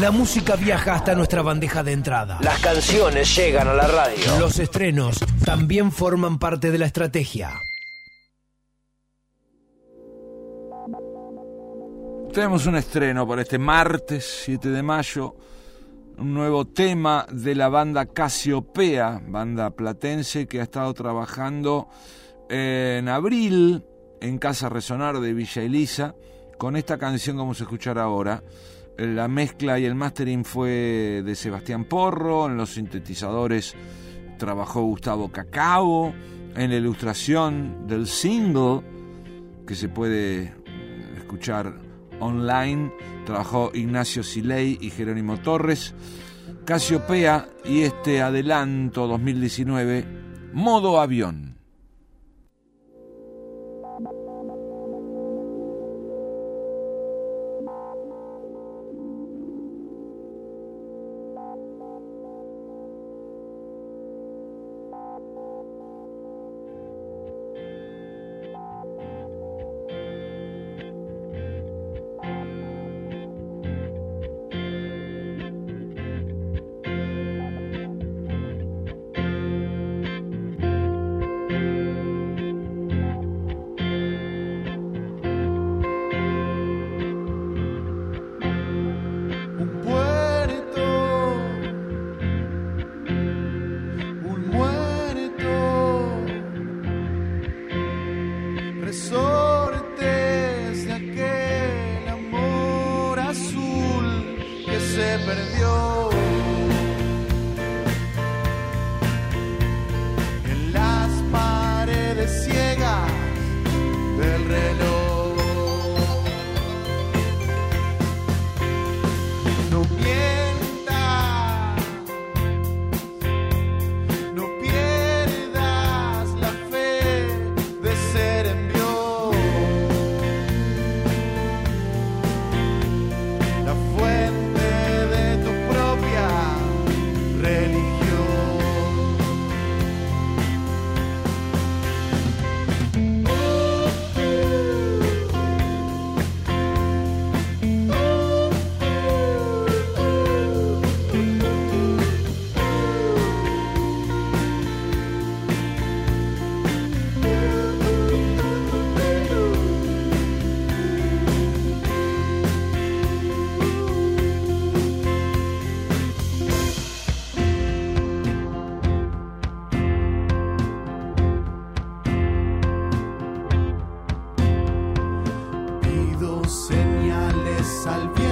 La música viaja hasta nuestra bandeja de entrada. Las canciones llegan a la radio. Los estrenos también forman parte de la estrategia. Tenemos un estreno para este martes 7 de mayo, un nuevo tema de la banda Casiopea, banda platense que ha estado trabajando en abril en Casa Resonar de Villa Elisa con esta canción que vamos a escuchar ahora. La mezcla y el mastering fue de Sebastián Porro, en los sintetizadores trabajó Gustavo Cacao, en la ilustración del single que se puede escuchar online trabajó Ignacio Silei y Jerónimo Torres, Casiopea y este adelanto 2019, modo avión. Yeah. Al